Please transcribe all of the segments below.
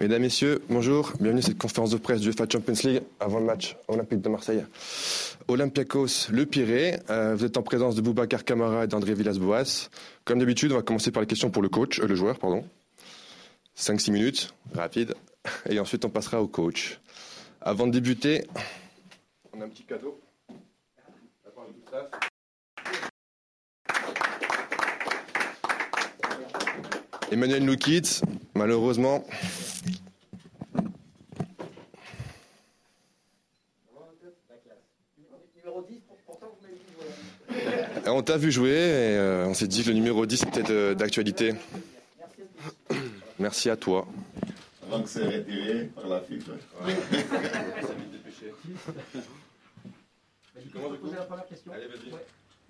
Mesdames, Messieurs, bonjour. Bienvenue à cette conférence de presse du UEFA Champions League avant le match olympique de Marseille. Olympiakos, le Pirée. Euh, vous êtes en présence de Boubacar Camara et d'André Villas-Boas. Comme d'habitude, on va commencer par les questions pour le coach, euh, le joueur, pardon. 5-6 minutes, rapide. Et ensuite, on passera au coach. Avant de débuter, on a un petit cadeau. Emmanuel quitte, malheureusement. On t'a vu jouer et euh, on s'est dit que le numéro 10 était euh, d'actualité. Merci à toi. Avant que c'est retiré par la FIFA.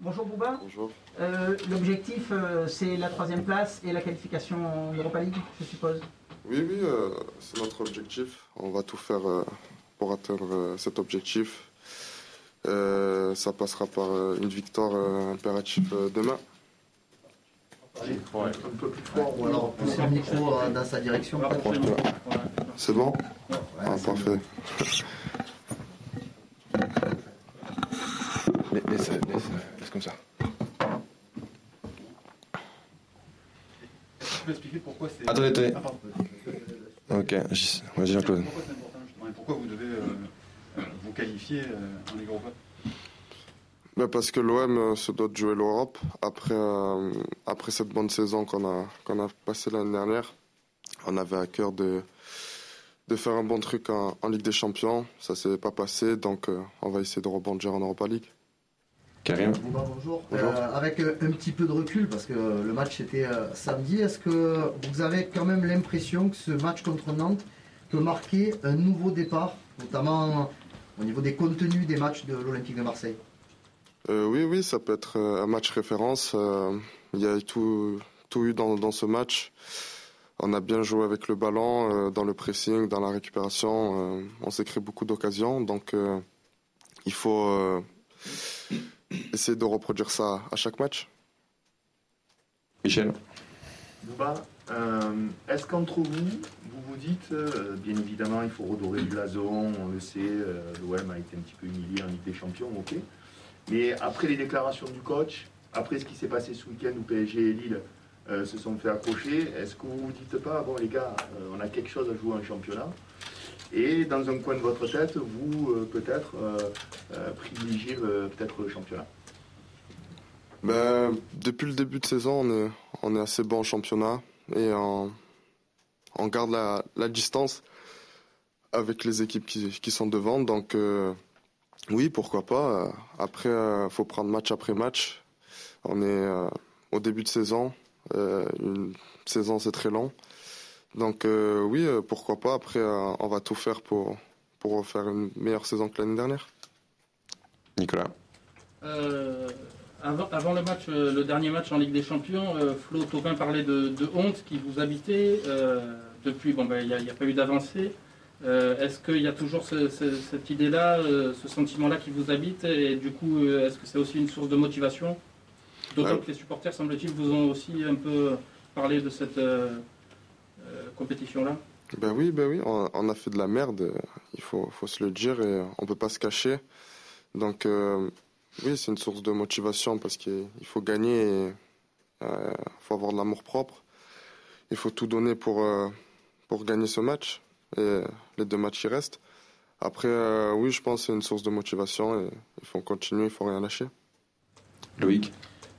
Bonjour Bouba. Bonjour. Euh, L'objectif, euh, c'est la troisième place et la qualification en Europa League, je suppose. Oui, oui, euh, c'est notre objectif. On va tout faire euh, pour atteindre euh, cet objectif. Euh, ça passera par euh, une victoire euh, impérative euh, demain. Un peu plus fort ou alors pousser le micro dans sa direction. C'est bon Ah, Parfait. Laisse, laisse, laisse, comme ça. Tu peux expliquer pourquoi c'est. Attendez, attendez. Ah. Ok, j'y- vas-y Jean-Claude. Pourquoi c'est important justement et pourquoi vous devez euh, euh, vous qualifier euh, en Ligue Europa Ben, parce que l'OM euh, se doit de jouer l'Europe après, euh, après cette bonne saison qu'on a, qu'on a passée l'année dernière. On avait à cœur de, de faire un bon truc en, en Ligue des Champions. Ça s'est pas passé, donc euh, on va essayer de rebondir en Europa League. Karim. Bouba, bonjour. Bonjour. Euh, avec un petit peu de recul, parce que le match était euh, samedi, est-ce que vous avez quand même l'impression que ce match contre Nantes peut marquer un nouveau départ, notamment au niveau des contenus des matchs de l'Olympique de Marseille Euh, oui, oui, ça peut être euh, un match référence. Euh, il y a tout, tout eu dans, dans ce match. On a bien joué avec le ballon, dans le pressing, dans la récupération. On s'est créé beaucoup d'occasions. Donc, il faut essayer de reproduire ça à chaque match. Michel. Bouba, est-ce qu'entre vous, vous vous dites, euh, bien évidemment, il faut redorer le blason, on le sait, euh, l'OM a été un petit peu humilié en Ligue des Champions, ok. Mais après les déclarations du coach, après ce qui s'est passé ce week-end où PSG et Lille euh, se sont fait accrocher, est-ce que vous vous dites pas, bon les gars, euh, on a quelque chose à jouer en championnat et dans un coin de votre tête, vous, euh, peut-être, euh, euh, privilégiez euh, peut-être le championnat? Ben, depuis le début de saison, on est, on est assez bon en championnat et on, on garde la, la distance avec les équipes qui, qui sont devant. Donc, euh, oui, pourquoi pas. Euh, Après, il faut prendre match après match. On est euh, au début de saison. Euh, une saison, c'est très long. Donc, euh, oui, euh, pourquoi pas. Après, euh, on va tout faire pour, pour faire une meilleure saison que l'année dernière. Nicolas. Avant, avant le match, euh, le dernier match en Ligue des Champions, euh, Flo Thauvin parlait de, de honte qui vous habitait. Euh, depuis, bon, ben, il n'y a, pas eu d'avancée. Est-ce qu'il y a toujours ce- ce- cette idée-là, ce sentiment-là qui vous habite Et du coup, est-ce que c'est aussi une source de motivation? D'autant Ouais. que les supporters, semble-t-il, vous ont aussi un peu parlé de cette compétition-là. Ben oui, ben oui, on, on a fait de la merde, il faut, faut se le dire et on peut pas se cacher. Donc oui, c'est une source de motivation parce qu'il il faut gagner et euh, faut avoir de l'amour propre. Il faut tout donner pour, euh, pour gagner ce match et les deux matchs qui restent. Après, euh, oui, je pense que c'est une source de motivation et il faut continuer, il faut rien lâcher. Loïc?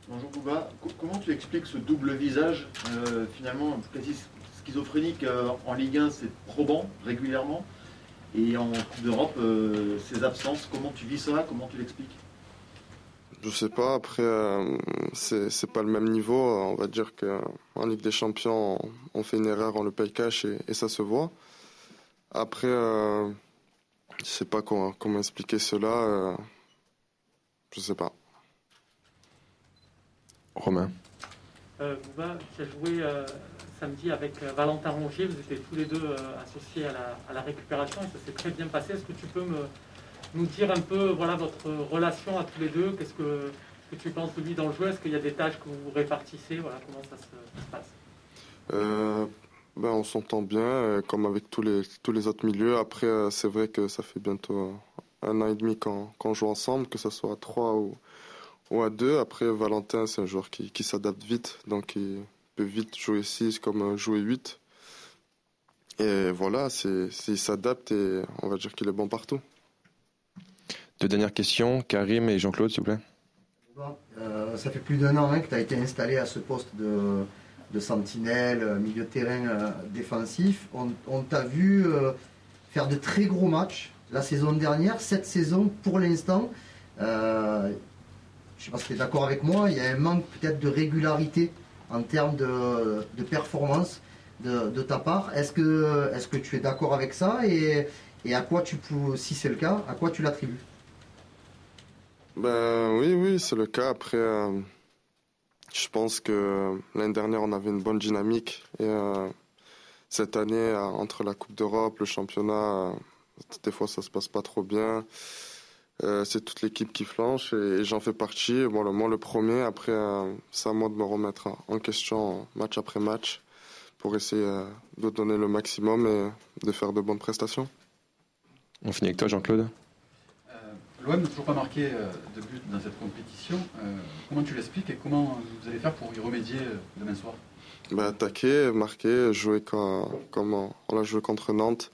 Bonjour Bouba, Co- comment tu expliques ce double visage euh, finalement quasi schizophrénique euh, en Ligue 1 c'est probant régulièrement et en Coupe d'Europe euh, ces absences, comment tu vis cela, comment tu l'expliques? Je sais pas, après, euh, c'est pas le même niveau. On va dire qu'en Ligue des Champions, on, on fait une erreur, on le paye cash et, et ça se voit. Après, euh, je sais pas comment, comment expliquer cela. euh, je sais pas. Romain. Euh, Bouba, tu as joué euh, samedi avec euh, Valentin Rongier, vous étiez tous les deux euh, associés à la, à la récupération et ça s'est très bien passé. Est-ce que tu peux me, nous dire un peu voilà, votre relation à tous les deux Qu'est-ce que, que tu penses de lui dans le jeu Est-ce qu'il y a des tâches que vous répartissez voilà, Comment ça se, passe? Euh, ben, On s'entend bien, comme avec tous les, tous les autres milieux. Après, c'est vrai que ça fait bientôt un an et demi qu'on joue ensemble, que ce soit à trois ou, ou à deux. Après, Valentin, c'est un joueur qui, qui s'adapte vite, donc il peut vite jouer 6 comme jouer 8. Et voilà, il s'adapte et on va dire qu'il est bon partout. Deux dernières questions, Karim et Jean-Claude, s'il vous plaît. Euh, ça fait plus d'un an hein, que tu as été installé à ce poste de, sentinelle, euh, milieu de terrain euh, défensif. On, t'a vu faire de très gros matchs la saison dernière. Cette saison, pour l'instant, je ne sais pas si tu es d'accord avec moi, il y a un manque peut-être de régularité en termes de, performance de, ta part. Est-ce que, est que tu es d'accord avec ça et, et à quoi tu si c'est le cas, à quoi tu l'attribues? Ben, Oui, oui, c'est le cas. Après, euh, je pense que l'année dernière, on avait une bonne dynamique. Et euh, cette année, euh, entre la Coupe d'Europe, le championnat, des fois, ça se passe pas trop bien. c'est toute l'équipe qui flanche et, j'en fais partie. Bon, le, moi, le premier. Après, c'est à moi de me remettre en question match après match pour essayer de donner le maximum et de faire de bonnes prestations. On finit avec toi, Jean-Claude. L'OM n'a toujours pas marqué euh, de but dans cette compétition. Euh, comment tu l'expliques et comment vous allez faire pour y remédier euh, demain soir? Bah, Attaquer, marquer, jouer comme, on, l'a joué contre Nantes.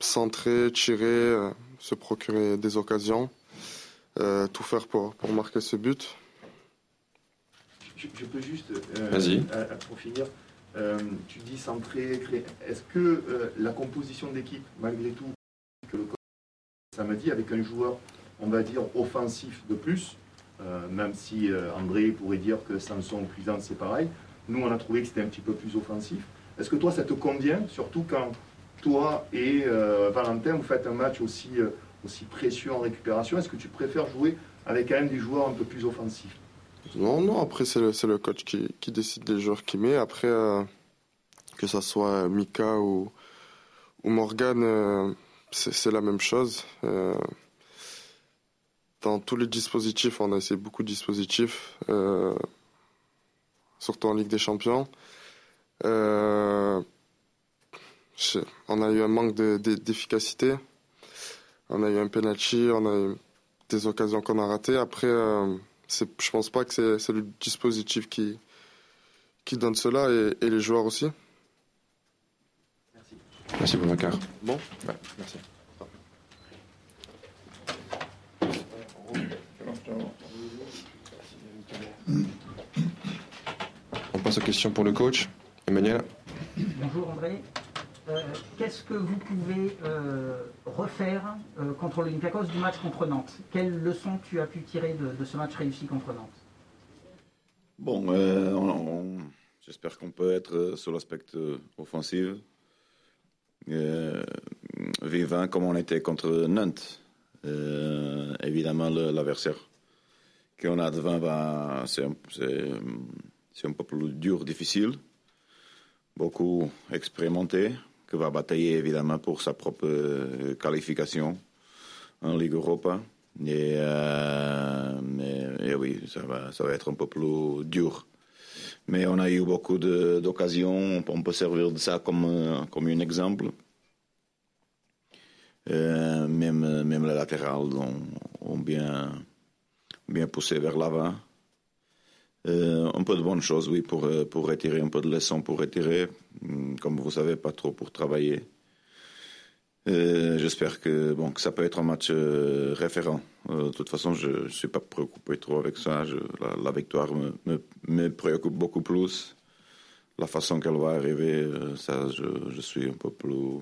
centrer, tirer, se procurer des occasions. tout faire pour, pour marquer ce but. Je, peux juste, pour finir, tu dis centrer, créer. Est-ce que la composition d'équipe, malgré tout, samedi avec un joueur, on va dire, offensif de plus, euh, même si euh, André pourrait dire que Samson Cuisant c'est pareil. Nous, on a trouvé que c'était un petit peu plus offensif. Est-ce que toi, ça te convient, surtout quand toi et euh, Valentin, vous faites un match aussi, aussi précieux en récupération? Est-ce que tu préfères jouer avec quand même des joueurs un peu plus offensifs? Non, non, après, c'est le, coach qui, décide des joueurs qu'il met. Après, que ce soit Mika ou, ou Morgan c'est la même chose. Euh, dans tous les dispositifs, on a essayé beaucoup de dispositifs, euh, surtout en Ligue des Champions. Euh, on a eu un manque d'efficacité. on a eu un penalty, on a eu des occasions qu'on a ratées. Après, je je pense pas que c'est le dispositif qui, qui donne cela et, et les joueurs aussi. Merci Boubacar. Bon ouais, Merci. On passe aux questions pour le coach. Emmanuel Bonjour André. Euh, qu'est-ce que vous pouvez euh, refaire euh, contre l'Olympiakos du match contre Nantes? Quelles leçons tu as pu tirer de, ce match réussi contre Nantes? Bon, j'espère qu'on peut être sur l'aspect offensif euh, vivant comme on était contre Nantes. Euh, évidemment, l'adversaire qu'on a devant, va, c'est, un peu plus dur, difficile. Beaucoup expérimenté, qui va batailler évidemment pour sa propre euh, qualification en Ligue Europa. Et, oui, ça va, ça va être un peu plus dur. Mais on a eu beaucoup d'occasions, on peut servir de ça comme, euh, comme un exemple. Euh, même, même les latérales ont, bien, bien poussé vers l'avant. Euh, un peu de bonnes choses, oui, pour, pour retirer un peu de leçons, pour retirer, hum, comme vous savez, pas trop pour travailler. J'espère que, bon, que ça peut être un match référent. de toute façon, je ne suis pas préoccupé trop avec ça. la, victoire me, préoccupe beaucoup plus. La façon qu'elle va arriver, ça, je, suis un peu plus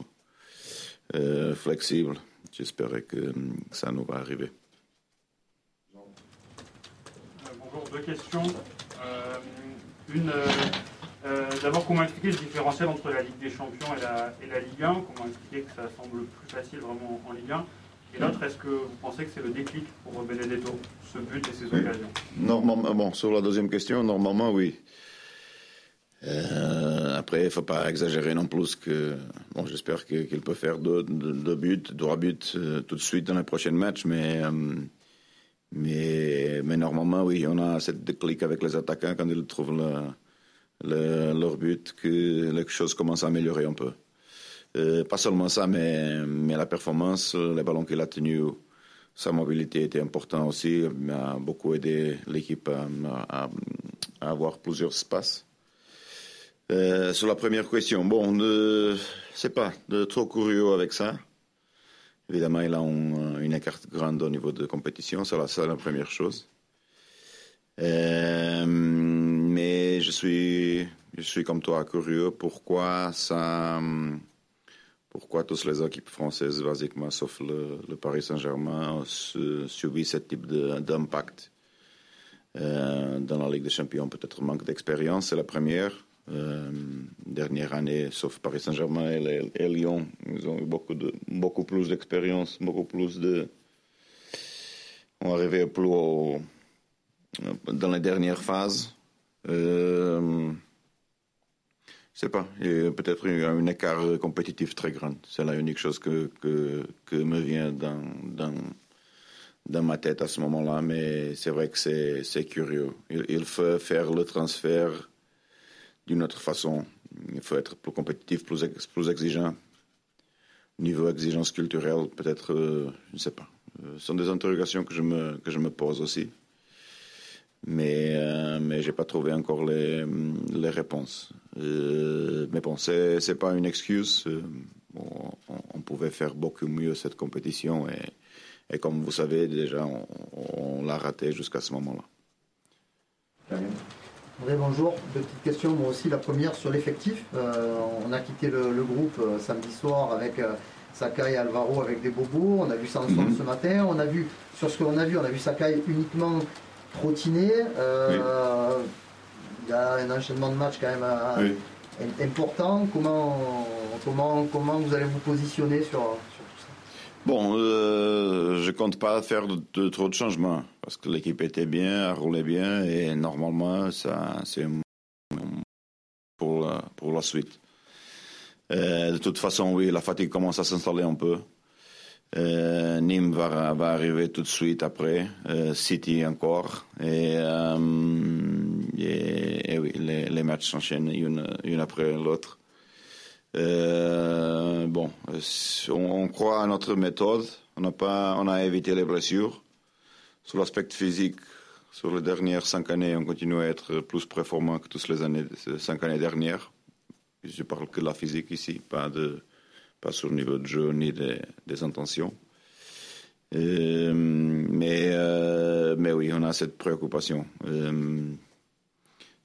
flexible. J'espère que ça nous va arriver. bonjour, deux questions. une euh, d'abord, comment expliquer le différentiel entre la Ligue des Champions et la, Ligue 1 Comment expliquer que ça semble plus facile vraiment en Ligue 1 Et l'autre, est-ce que vous pensez que c'est le déclic pour Benedetto, ce but et ces occasions? Normalement, bon, sur la deuxième question, normalement, oui. Euh, après, il ne faut pas exagérer non plus que. Bon, j'espère qu'il peut faire deux, buts, trois buts euh, tout de suite dans les prochains matchs, mais. mais, mais normalement, oui, on a cette déclic avec les attaquants quand ils trouvent la leur but, que les choses commencent à améliorer un peu. pas seulement ça, mais, mais la performance, les ballons qu'il a tenus, sa mobilité était importante aussi, a beaucoup aidé l'équipe à, avoir plusieurs espaces. sur la première question, bon, ne sais pas, de trop curieux avec ça. Évidemment, il a une écart grande au niveau de compétition, c'est la, première chose. Euh, je suis, je suis comme toi curieux pourquoi ça, pourquoi toutes les équipes françaises, basiquement, sauf le, Paris Saint-Germain, subissent ce type d'impact. Euh, dans la Ligue des Champions, peut-être manque d'expérience, c'est la première. Euh, dernière année, sauf Paris Saint-Germain et, Lyon, ils ont eu beaucoup, de, beaucoup plus d'expérience, beaucoup plus de. On arrivait plus au, dans les dernières phases. Euh, je sais pas, peut-être un écart compétitif très grand. C'est la unique chose que, que, me vient dans, dans, dans, ma tête à ce moment-là, mais c'est vrai que c'est curieux. Il, il, faut faire le transfert d'une autre façon. Il faut être plus compétitif, plus, plus exigeant. Niveau exigence culturelle, peut-être, euh, je ne sais pas. Euh, ce sont des interrogations que je me, que je me pose aussi. Mais, euh, mais je n'ai pas trouvé encore les, les réponses. mais bon, ce n'est pas une excuse. on, pouvait faire beaucoup mieux cette compétition. Et, et comme vous savez, déjà, on, on l'a raté jusqu'à ce moment-là. André, bonjour. Deux petites questions, moi aussi. La première sur l'effectif. Euh, on a quitté le, groupe euh, samedi soir avec euh, Sakai et Alvaro avec des bobos. On a vu ça ensemble mhm. ce matin. On a vu, sur ce qu'on a vu, on a vu Sakai uniquement trottiner. Il y a un enchaînement de matchs quand même important. Comment, comment, comment vous allez vous positionner sur, Bon, euh, je compte pas faire de, trop de changements parce que l'équipe était bien, a roulé bien et normalement ça c'est pour la, pour la suite. Euh, de toute façon, oui, la fatigue commence à s'installer un peu. Euh, Nîmes va, arriver tout de suite après, euh, City encore, et, et, oui, les, matchs s'enchaînent une, une après l'autre. Euh, bon, on, croit à notre méthode. On a pas, on a évité les blessures. Sur l'aspect physique, sur les dernières cinq années, on continue à être plus performant que toutes les années, cinq années dernières. Je parle que de la physique ici, pas de, pas sur le niveau de jeu ni des, intentions. Euh, mais, euh, mais oui, on a cette préoccupation. Euh,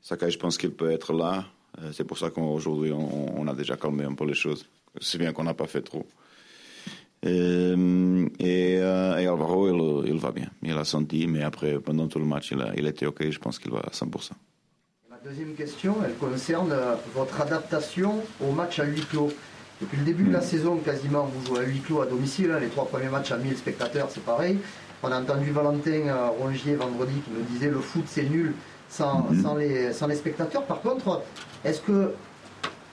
Sakai, je pense qu'il peut être là. Euh, c'est pour ça qu'aujourd'hui, on, a déjà calmé un peu les choses. C'est bien qu'on n'a pas fait trop. Et, Alvaro, il, va bien. Il a senti, mais après, pendant tout le match, il était OK. Je pense qu'il va à 100%. Ma deuxième question, elle concerne votre adaptation au match à huis clos. Depuis le début de la hmm. saison, quasiment, vous jouez à huis clos à domicile. Hein. Les trois premiers matchs à 1000 spectateurs, c'est pareil. On a entendu Valentin Rongier vendredi qui nous disait le foot c'est nul sans, sans, les, sans les spectateurs. Par contre, est-ce que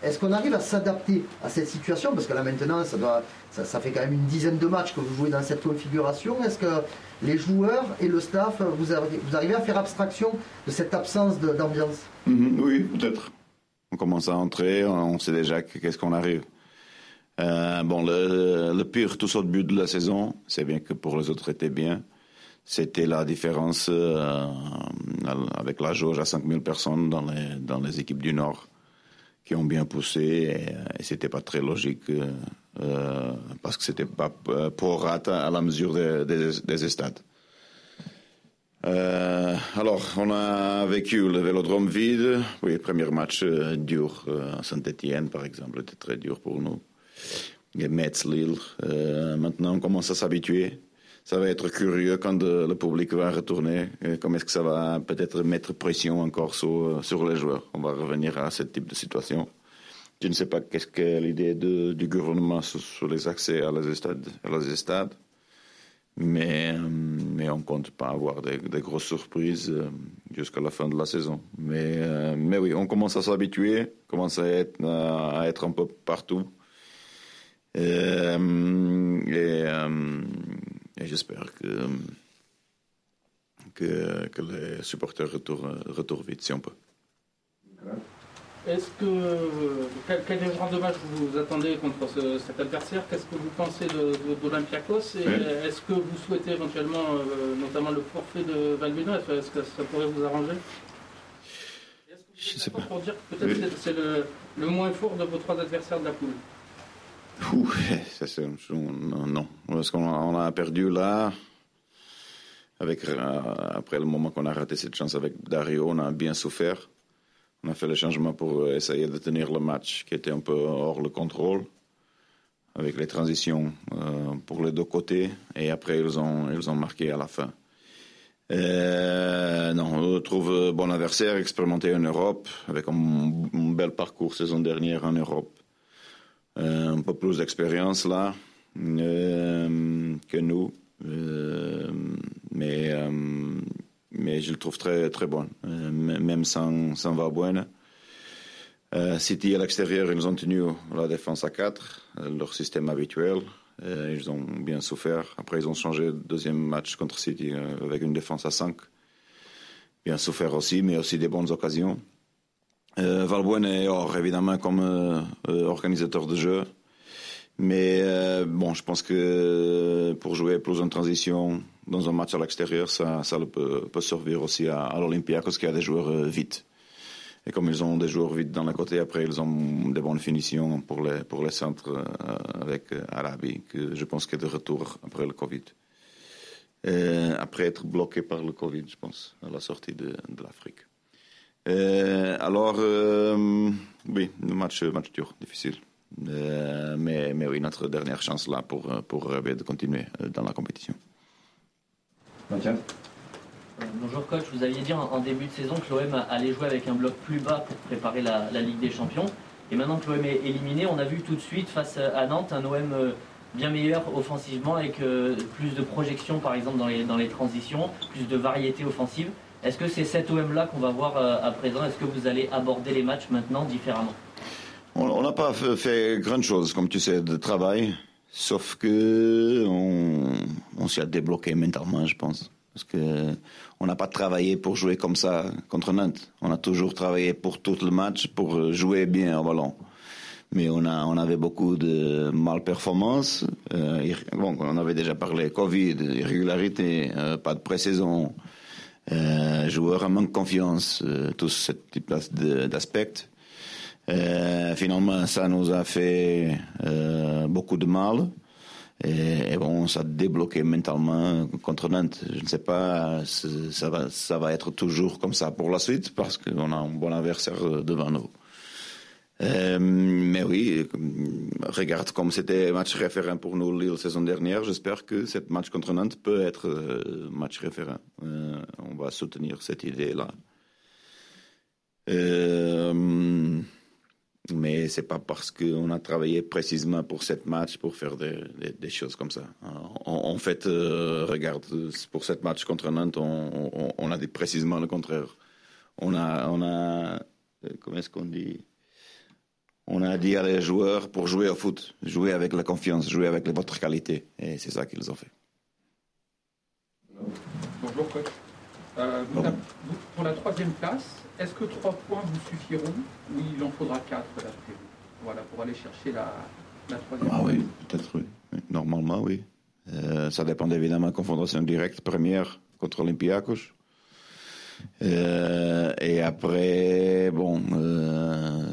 est-ce qu'on arrive à s'adapter à cette situation? Parce que là maintenant, ça, doit, ça, fait quand même une dizaine de matchs que vous jouez dans cette configuration. Est-ce que les joueurs et le staff, vous, arrivez, à faire abstraction de cette absence d'ambiance? Mhm, Oui, peut-être. On commence à entrer, on sait déjà qu'est-ce qu'on arrive. Euh, bon, le, pire tout au début de la saison, c'est bien que pour les autres c'était bien. C'était la différence euh, avec la jauge à 5000 personnes dans les, équipes du Nord qui ont bien poussé et, et c'était pas très logique euh, parce que c'était pas pour rata à la mesure des, des, stades. Alors, on a vécu le vélodrome vide. Oui, premier match dur à Saint-Etienne, par exemple, était très dur pour nous. Et Metz, Lille. maintenant, on commence à s'habituer ça va être curieux quand le public va retourner. Comment est-ce que ça va peut-être mettre pression encore sur, sur les joueurs? On va revenir à ce type de situation. Je ne sais pas qu'est-ce qu'est l'idée du gouvernement sur, les accès à les stades. À les stades. Mais, mais on ne compte pas avoir des, grosses surprises euh, jusqu'à la fin de la saison. Mais, euh, mais oui, on commence à s'habituer, commence à être, à être un peu partout. Euh, et, et j'espère que, que, que, les supporters retournent, retournent vite si on peut. Est-ce que quel, quel genre de match vous attendez contre ce- cet adversaire? Qu'est-ce que vous pensez de- de- d'Olympiakos? Et Oui. est-ce que vous souhaitez éventuellement, euh, notamment le forfait de Valbuena? Est-ce que ça pourrait vous arranger? Est-ce que vous Je êtes sais pas. pour dire que peut-être Oui. c'est- c'est le, le moins fort de vos trois adversaires de la poule? Ouh, ça, non. Parce qu'on a, on a perdu là. Avec, euh, après le moment qu'on a raté cette chance avec Dario, on a bien souffert. On a fait le changement pour essayer de tenir le match qui était un peu hors le contrôle, avec les transitions euh, pour les deux côtés. Et après, ils ont, ils ont marqué à la fin. Euh, non, je trouve bon adversaire, expérimenté en Europe, avec un bel parcours saison dernière en Europe. Euh, un peu plus d'expérience là euh, que nous. Euh, mais, mais je le trouve très, très bon, même sans, sans Valbuena. City à l'extérieur, ils ont tenu la défense à 4, euh, leur système habituel. Ils ont bien souffert. Après, ils ont changé le deuxième match contre City avec une défense à 5. Bien souffert aussi, mais aussi des bonnes occasions. Euh, Valbuena est hors, évidemment, comme euh, euh, organisateur de jeu. Mais euh, bon, je pense que pour jouer plus en transition dans un match à l'extérieur, ça, ça peut, servir aussi à, à l'Olympiakos qui a des joueurs euh, vite. Et comme ils ont des joueurs vite dans la côté, après ils ont des bonnes finitions pour les, pour les centres euh, avec euh, Arabi, que je pense qu'il est de retour après le Covid. Euh, après être bloqué par le Covid, je pense, à la sortie de l'Afrique. Euh, alors, euh, oui, un match, match dur, difficile. Euh, mais, mais oui, notre dernière chance là pour, pour rêver de continuer dans la compétition. Mathias Bonjour coach, vous aviez dit en, en début de saison que l'OM allait jouer avec un bloc plus bas pour préparer la, la Ligue des Champions. Et maintenant que l'OM est éliminé, on a vu tout de suite face à Nantes un OM bien meilleur offensivement avec euh, plus de projection par exemple dans les, dans les transitions, plus de variété offensive. Est-ce que c'est cet OM là qu'on va voir euh, à présent? Est-ce que vous allez aborder les matchs maintenant différemment? On n'a pas fait, fait grande chose, comme tu sais, de travail, sauf que on, on s'y a débloqué mentalement, je pense. Parce que on n'a pas travaillé pour jouer comme ça contre Nantes. On a toujours travaillé pour tout le match, pour jouer bien au ballon. Mais on, a, on avait beaucoup de malperformances. Euh, bon, on avait déjà parlé Covid, irrégularité, euh, pas de pré-saison, euh, joueurs en manque confiance, euh, tout ce type d'aspects. Euh, finalement, ça nous a fait euh, beaucoup de mal. Et, bon, ça a débloqué mentalement contre Nantes. Je ne sais pas, ça va, ça va être toujours comme ça pour la suite parce qu'on a un bon adversaire euh, devant nous. Euh, mais oui, regarde comme c'était match référent pour nous Lille saison dernière. J'espère que ce match contre Nantes peut être euh, match référent. Euh, on va soutenir cette idée-là. Mais c'est pas parce qu'on a travaillé précisément pour cette match pour faire des, choses comme ça. En, fait, regarde, pour cette match contre Nantes, on, on- a dit précisément le contraire. On a, on a, comment est-ce qu'on dit? On a dit à les joueurs pour jouer au foot, jouer avec la confiance, jouer avec votre qualité, et c'est ça qu'ils ont fait. Bonjour coach. Euh, vous vous- pour la troisième place, est-ce que trois points vous suffiront ou il en faudra quatre vous? Voilà, pour aller chercher la, la troisième Ah place. oui, peut-être oui. Oui, Normalement, oui. Euh, ça dépend évidemment de la confrontation directe première contre Olympiakos. Euh, et après, bon, euh,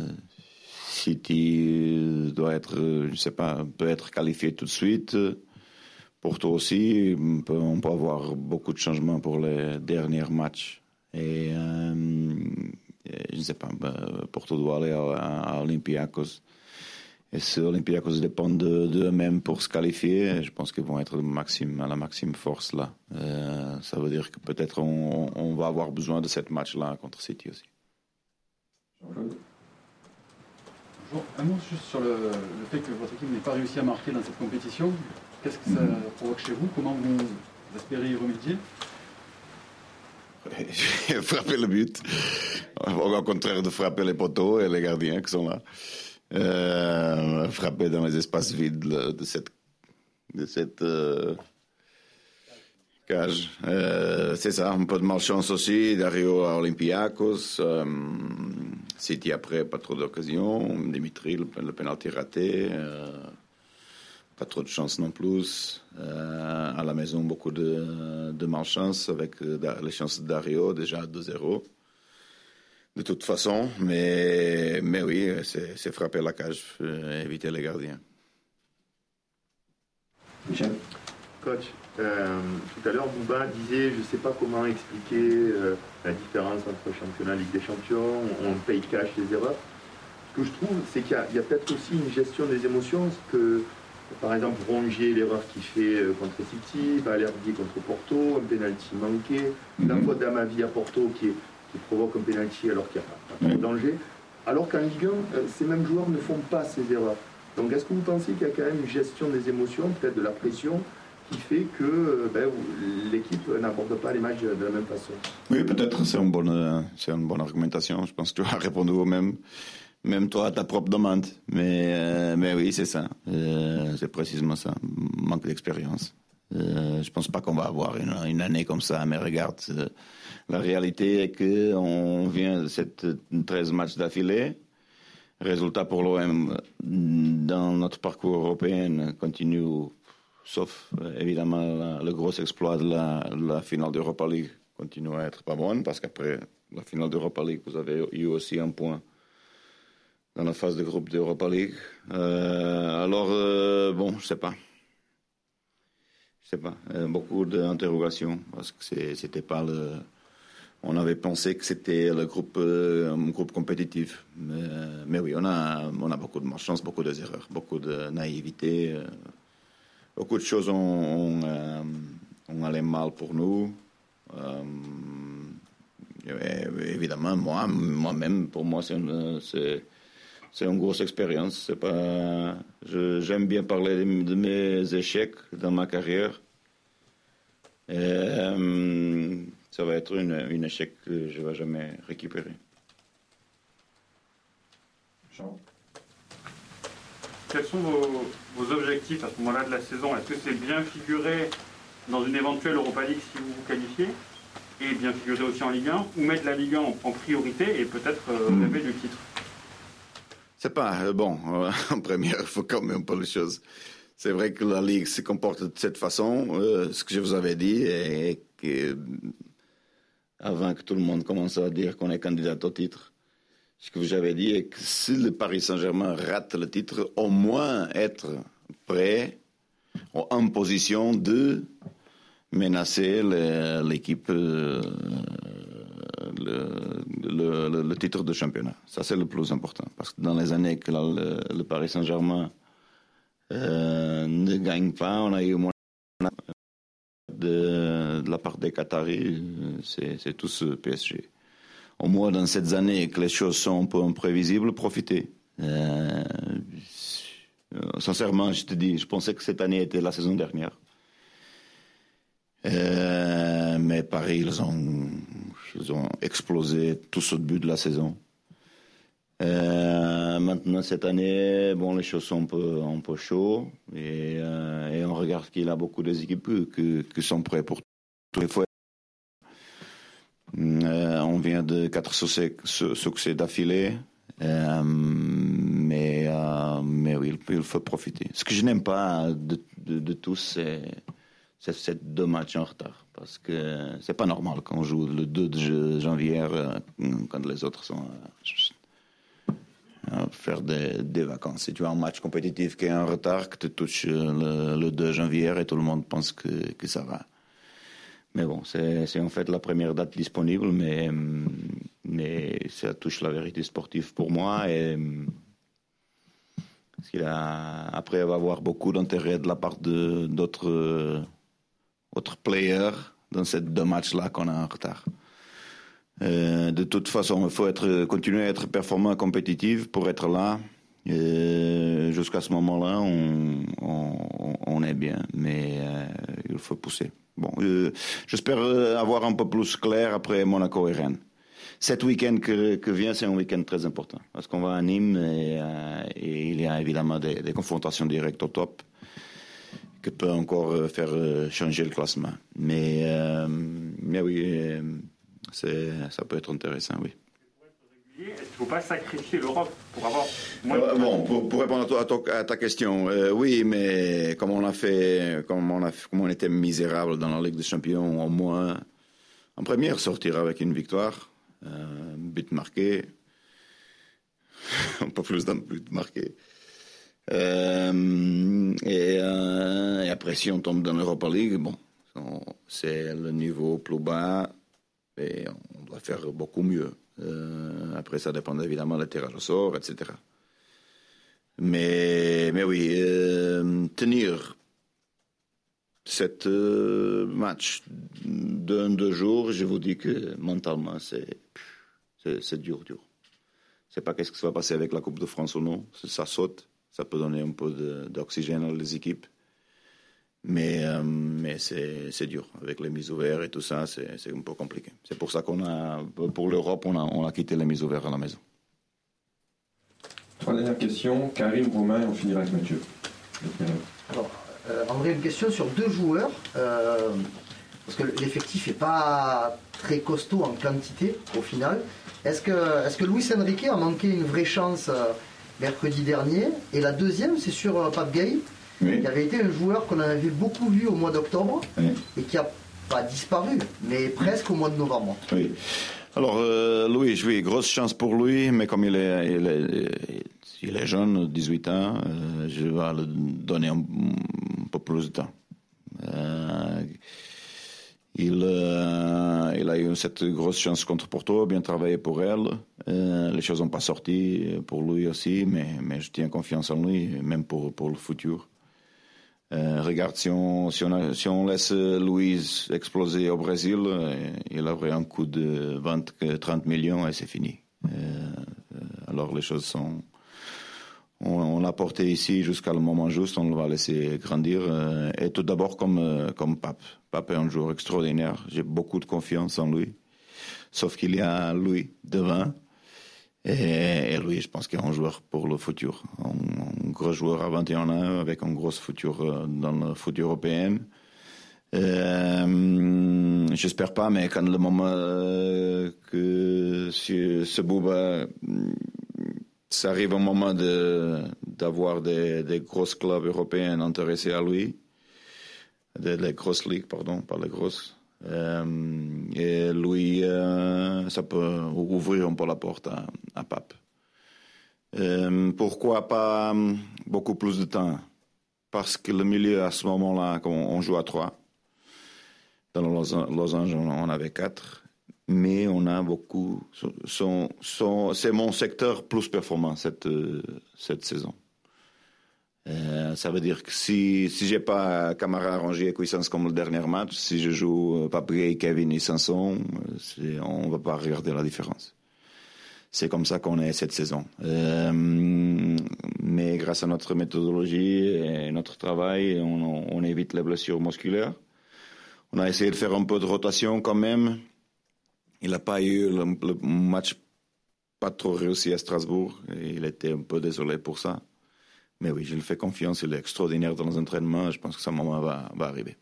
City doit être, euh, je sais pas, peut être qualifié tout de suite. Pour toi aussi, on peut, avoir beaucoup de changements pour les derniers matchs. Et euh, je ne sais pas, ben, Porto doit aller à, à Olympiakos. Et si Olympiakos dépend de- d'eux-mêmes pour se qualifier, je pense qu'ils vont être à la maximum force là. Euh, ça veut dire que peut-être on, on va avoir besoin de cette match-là contre City aussi. Bonjour. Un mot juste sur le, le fait que votre équipe n'ait pas réussi à marquer dans cette compétition. Qu'est-ce que ça provoque chez vous? Comment vous espérez y remédier? Frapper le but, au contraire de frapper les poteaux et les gardiens qui sont là. Euh, frapper dans les espaces vides de cette, de cette euh, cage. Euh, c'est ça, un peu de malchance aussi. Dario à Olympiakos. Euh, City après, pas trop d'occasions. Dimitri, le, le penalty raté. pas trop de chance non plus. à la maison, beaucoup de, de malchance avec les chances de Dario, déjà 2-0 de toute façon. Mais, mais oui, c'est frapper la cage, éviter les gardiens. Michel? Coach, euh, tout à l'heure, Bouba disait, je ne sais pas comment expliquer euh, la différence entre championnat et Ligue des Champions, on paye cash les erreurs. Ce que je trouve, c'est qu'il y a, peut-être aussi une gestion des émotions, que par exemple Rongier, l'erreur qu'il fait euh, contre City, Valerdi contre Porto, un penalty manqué, la faute d'Amavi à Porto qui, provoque un penalty alors qu'il n'y a pas, de danger. Alors qu'en Ligue 1, ces mêmes joueurs ne font pas ces erreurs. Donc est-ce que vous pensez qu'il y a quand même une gestion des émotions, peut-être de la pression, qui fait que euh, ben, l'équipe n'aborde pas les matchs de la même façon Oui, peut-être, c'est une, bonne, une bonne argumentation. Je pense que tu as répondu au même, même toi à ta propre demande. Mais, euh, mais oui, c'est ça. Euh, c'est précisément ça. Manque d'expérience. je ne pense pas qu'on va avoir une, une, année comme ça, mais regarde, la réalité est qu'on vient de cette 13 matchs d'affilée. Résultat pour l'OM dans notre parcours européen continue, sauf évidemment le gros exploit de la, finale d'Europa League continue à être pas bonne parce qu'après la finale d'Europa League, vous avez eu aussi un point dans la phase de groupe d'Europa League. Euh, alors, euh, bon, je sais pas. Je sais pas. Euh, beaucoup d'interrogations parce que c'était pas le on avait pensé que c'était le groupe, euh, un groupe compétitif. Mais, oui, on a, on a beaucoup de malchance, beaucoup d'erreurs, beaucoup de naïveté. Euh, beaucoup de choses ont, ont, allé mal pour nous. Euh, évidemment, moi, moi-même, pour moi, c'est une, grosse expérience. C'est pas, j'aime bien parler de, mes échecs dans ma carrière ça va être une, échec que je ne vais jamais récupérer. Quels sont vos, objectifs à ce moment-là de la saison? Est-ce que c'est bien figurer dans une éventuelle Europa League si vous vous qualifiez et bien figurer aussi en Ligue 1 ou mettre la Ligue 1 en, priorité et peut-être euh, hmm. rêver du titre? C'est pas euh, bon. Euh, en première, il faut quand même pas les choses. C'est vrai que la Ligue se comporte de cette façon. ce que je vous avais dit que avant que tout le monde commence à dire qu'on est candidat au titre. Ce que j'avais dit est que si le Paris Saint-Germain rate le titre, au moins être prêt, en position de menacer l'équipe, euh, le, titre de championnat. Ça, c'est le plus important. Parce que dans les années que le, Paris Saint-Germain euh, ne gagne pas, on a eu moins de, la part des Qataris, c'est tout ce PSG. Au moins dans cette année que les choses sont un peu imprévisibles, profitez. Euh, sincèrement, je te dis, je pensais que cette année était la saison dernière. Euh, mais Paris, ils ont, ils ont explosé tout au début de la saison. Euh, maintenant, cette année, bon, les choses sont un peu, un peu chaudes et, on regarde qu'il a beaucoup d'équipes qui, sont prêtes pour tous les fois. Euh, on vient de quatre succès, d'affilée, mais, mais oui, il, faut profiter. Ce que je n'aime pas de, de, de tous, c'est ces deux matchs en retard. Parce que c'est pas normal qu'on joue le 2 janvier quand les autres sont faire des, vacances. Si tu as un match compétitif qui est en retard, que tu touches le, 2 janvier et tout le monde pense que ça va. Mais bon, c'est en fait la première date disponible, mais, mais ça touche la vérité sportive pour moi. A, après, il va avoir beaucoup d'intérêt de la part d'autres autres players dans ces deux matchs-là qu'on a en retard. Euh, de toute façon, il faut être, continuer à être performant et compétitif pour être là. Jusqu'à ce moment-là, on, est bien, mais euh, il faut pousser. Bon, euh, j'espère avoir un peu plus clair après Monaco et Rennes. Cet week-end que, vient, c'est un week-end très important parce qu'on va à Nîmes et, il y a évidemment des, des, confrontations directes au top qui peut encore faire changer le classement. Mais, mais oui ça peut être intéressant, oui. Ne faut pas sacrifier l'Europe pour avoir euh, bon, pour, répondre à, ta, question, euh, oui, mais comme on a fait, comme on, a, comme on était misérable dans la Ligue des Champions, au moins en première sortir avec une victoire, un but marqué, pas plus d'un but marqué. et, et, après, si on tombe dans l'Europa League, bon, c'est le niveau plus bas et on doit faire beaucoup mieux. Euh, après, ça dépend évidemment de tirage au sort, etc. Mais, mais oui, euh, tenir cette euh, match d'un deux jours, je vous dis que mentalement, c'est c'est dur, dur. Je sais pas qu'est-ce qui va passer avec la Coupe de France ou non. Ça saute, ça peut donner un peu d'oxygène à les équipes. Mais, euh, mais c'est dur. Avec les mises ouvertes et tout ça, c'est un peu compliqué. C'est pour ça qu'on a, pour l'Europe, on a, on a quitté les mises ouvertes à la maison. Trois dernières questions. Karim, Romain, et on finira avec Mathieu. Alors, euh, André, une question sur deux joueurs. Euh, parce que l'effectif n'est pas très costaud en quantité au final. Est-ce que, est que Luis Enrique a manqué une vraie chance mercredi dernier? Et la deuxième, c'est sur Pape Gay qui avait été un joueur qu'on avait beaucoup vu au mois d'octobre et qui a pas disparu, mais presque au mois de novembre. Oui. Alors, euh, Louis, oui, grosse chance pour lui, mais comme il est, il est, il est jeune, 18 ans, euh, je vais lui donner un, peu plus de temps. Euh, il, euh, il, a eu cette grosse chance contre Porto, bien travaillé pour elle. les choses n'ont pas sorti pour lui aussi, mais, mais je tiens confiance en lui, même pour, pour le futur. Euh, regarde, si on, laisse Louise exploser au Brésil, euh, il aurait un coût de 20, 30 millions et c'est fini. Euh, alors les choses sont... On, l'a porté ici jusqu'à le moment juste, on le va laisser grandir. et tout d'abord comme, comme Pape. Pape est un joueur extraordinaire, j'ai beaucoup de confiance en lui. Sauf qu'il y a Louis devant et, lui, je pense qu'il est un joueur pour le futur. Un, gros joueur à 21 ans avec un gros futur euh, dans le foot européen. Euh, J'espère pas, mais quand le moment euh, que ce Bouba, ça arrive un moment d'avoir des, des gros clubs européens intéressés à lui, des, des grosses ligues, pardon, pas les grosses, et lui, euh, ça peut ouvrir un peu la porte à, Pape. Euh, pourquoi pas beaucoup plus de temps? Parce que le milieu, à ce moment-là, on, joue à trois. Dans Los, Angeles, on avait quatre. Mais on a beaucoup. c'est mon secteur plus performant cette saison. Euh, ça veut dire que si, si j'ai pas Camara, Rongier et Cuissance comme le dernier match, si je joue Papier, Kevin et Sanson, euh, on va pas regarder la différence. C'est comme ça qu'on est cette saison. Euh, mais grâce à notre méthodologie et notre travail, on, évite les blessures musculaires. On a essayé de faire un peu de rotation quand même. Il n'a pas eu le, le match pas trop réussi à Strasbourg. Il était un peu désolé pour ça. Mais oui, je lui fais confiance, il est extraordinaire dans les entraînements, je pense que sa moment va, va arriver.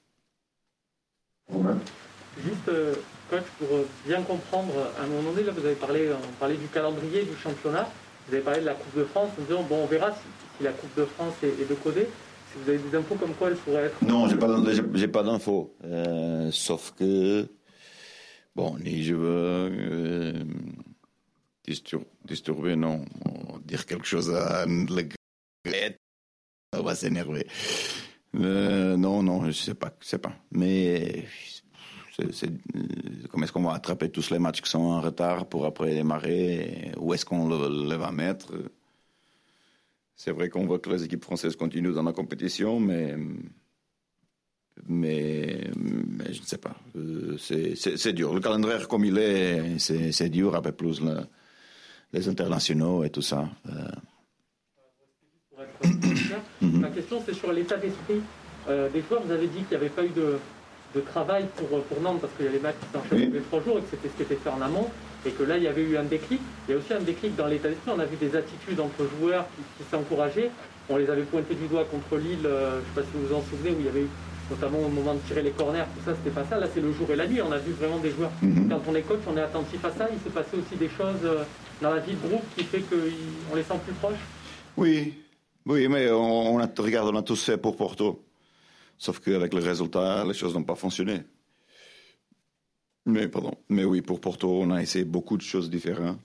Juste, euh, coach, pour euh, bien comprendre, à un moment donné, là, vous avez parlé, on parlait du calendrier du championnat, vous avez parlé de la Coupe de France, en disant, bon, on verra si, la Coupe de France est, est de côté. Si vous avez des infos comme quoi elle pourrait être. Non, j'ai pas, j'ai, pas d'infos. Euh, sauf que, bon, ni je veux disturber, non, dire quelque chose à on va s'énerver. Euh, non, non, je sais pas, je sais pas. Mais c'est, comment est-ce qu'on va attraper tous les matchs qui sont en retard pour après démarrer Où est-ce qu'on le, va mettre? C'est vrai qu'on voit que les équipes françaises continuent dans la compétition, mais mais, je ne sais pas. Euh, c'est, dur. Le calendrier comme il est, c'est, dur avec plus les internationaux et tout ça. Euh, Ma question, c'est sur l'état d'esprit euh, des joueurs. Vous avez dit qu'il n'y avait pas eu de, travail pour, pour, Nantes parce qu'il y a les matchs qui s'enchaînent tous les trois jours et que c'était ce qui était fait en amont et que là, il y avait eu un déclic. Il y a aussi un déclic dans l'état d'esprit. On a vu des attitudes entre joueurs qui, s'encourageaient. On les avait pointés du doigt contre Lille, euh, je ne sais pas si vous vous en souvenez, où il y avait eu notamment au moment de tirer les corners, tout ça, c'était pas ça. Là, c'est le jour et la nuit. On a vu vraiment des joueurs. Mhm. Quand on est coach, on est attentif à ça. Il s'est passé aussi des choses. Euh, dans la vie de groupe qui fait qu'on les sent plus proches Oui, oui, mais on, a, regarde, on a fait pour Porto. Sauf qu'avec le résultat, les choses n'ont pas fonctionné. Mais, pardon. Mais oui, pour Porto, on a essayé beaucoup de choses différentes.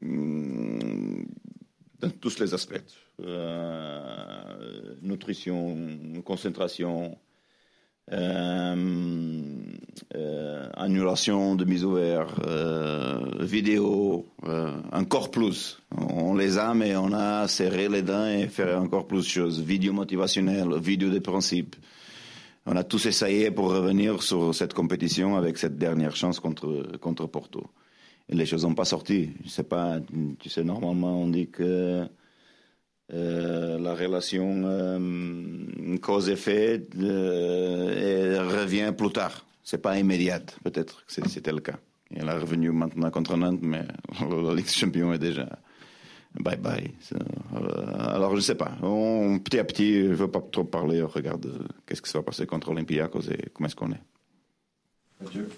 Hmm, dans tous les aspects. Euh, nutrition, concentration, annulation de mise ouverte, euh, vidéo, encore plus. On les a, mais on a serré les dents et fait encore plus de choses. Vidéo motivationnelle, vidéo de principe. On a tous essayé pour revenir sur cette compétition avec cette dernière chance contre, contre Porto. Et les choses n'ont pas sorti. Je sais pas, tu sais, normalement, on dit que euh, la relation euh, cause-effet euh, revient plus tard. C'est pas immédiat, peut-être que c'était le cas. Elle est revenue maintenant contre Nantes, mais la Ligue des Champions est déjà bye bye. alors je sais pas. On, petit à petit, je veux pas trop parler. On regarde qu'est-ce qui se va passer contre Olympiakos et comment est-ce qu'on est. Adieu.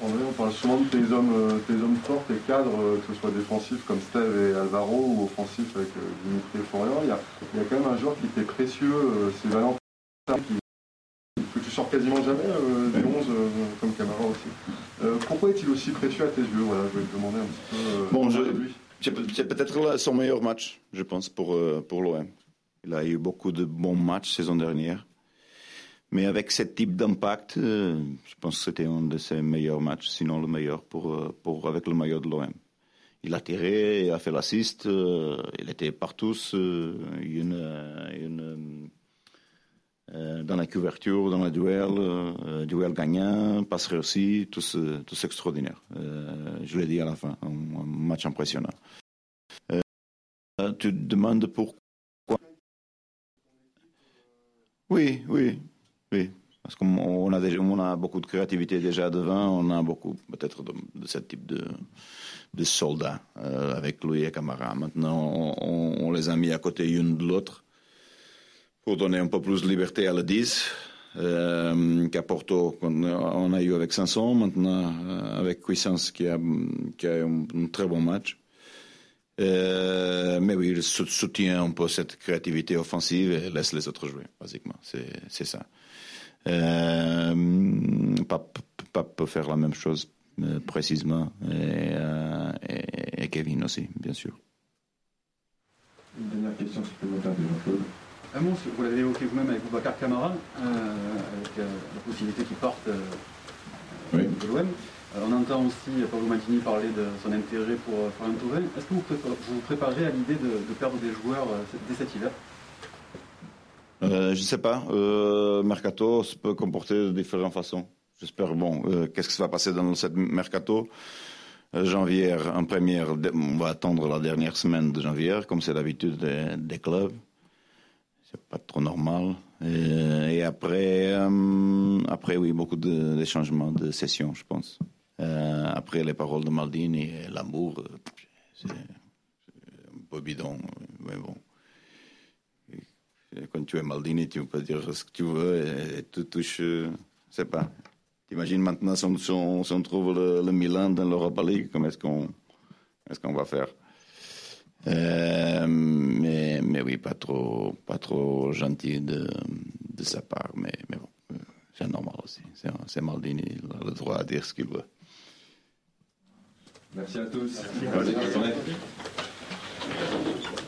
On parle souvent de tes hommes, euh, tes hommes forts, tes cadres, euh, que ce soit défensifs comme Steve et Alvaro ou offensifs avec euh, Dimitri et Florian. Il y, a, quand même un joueur qui était précieux, c'est Valentin, que tu sors quasiment jamais des 11 comme Camara aussi. pourquoi est-il aussi précieux à tes yeux? Voilà, Je vais te demander un petit peu bon, je, lui. C'est peut-être son meilleur match, je pense, pour, pour l'OM. Il a eu beaucoup de bons matchs saison dernière. Mais avec ce type d'impact, euh, je pense que c'était un de ses meilleurs matchs, sinon le meilleur pour, euh, avec le maillot de l'OM. Il a tiré, il a fait l'assist, euh, il était partout, une, une, dans la couverture, dans le duel, duel gagnant, passe réussi, tout, tout extraordinaire. je l'ai dit à la fin, un, un match impressionnant. tu te demandes pourquoi? Oui, oui. Oui, parce qu'on a, déjà, on a beaucoup de créativité déjà devant, on a beaucoup peut-être de, ce type de, soldats euh, avec Louis et Camara. Maintenant, on, les a mis à côté l'une de l'autre pour donner un peu plus de liberté à la 10. Euh, qu'à Porto, on a eu avec Sanson, maintenant euh, avec Cuissance qui a, qui a un, un très bon match. Euh, mais oui, il soutient un peu cette créativité offensive et laisse les autres jouer, basiquement. C'est ça. Euh, peut faire la même chose euh, précisément euh, et, Kevin aussi, bien sûr. Une dernière question supplémentaire de Jean-Claude. Un mot, vous l'avez évoqué vous-même avec Boubacar Camara, avec la possibilité qu'il parte de l'OM. on entend aussi Pablo Maldini parler de son intérêt pour Florian Thauvin. Est-ce que vous, vous préparez à l'idée de, de, perdre des joueurs dès cet hiver? Euh, je ne sais pas. Euh, mercato se peut comporter de différentes façons. J'espère. Bon, euh, qu'est-ce qui va passer dans cette mercato? Janvier, en première, on va attendre la dernière semaine de janvier, comme c'est l'habitude des, des, clubs. C'est pas trop normal. Et, après, après, oui, beaucoup de, de, changements de session, je pense. après, les paroles de Maldini et l'amour, c'est un peu bidon, mais bon quand tu es Maldini, tu peux dire ce que tu veux et, tu touches, je sais pas. T'imagines maintenant si on, si on, trouve le, Milan dans l'Europa League, comment est-ce qu'on est qu'on va faire? Euh, mais, mais oui, pas trop, pas trop gentil de, de sa part, mais, mais bon, euh, c'est normal aussi. C'est Maldini, il a le droit à dire ce qu'il veut. Merci à tous. Merci. Merci.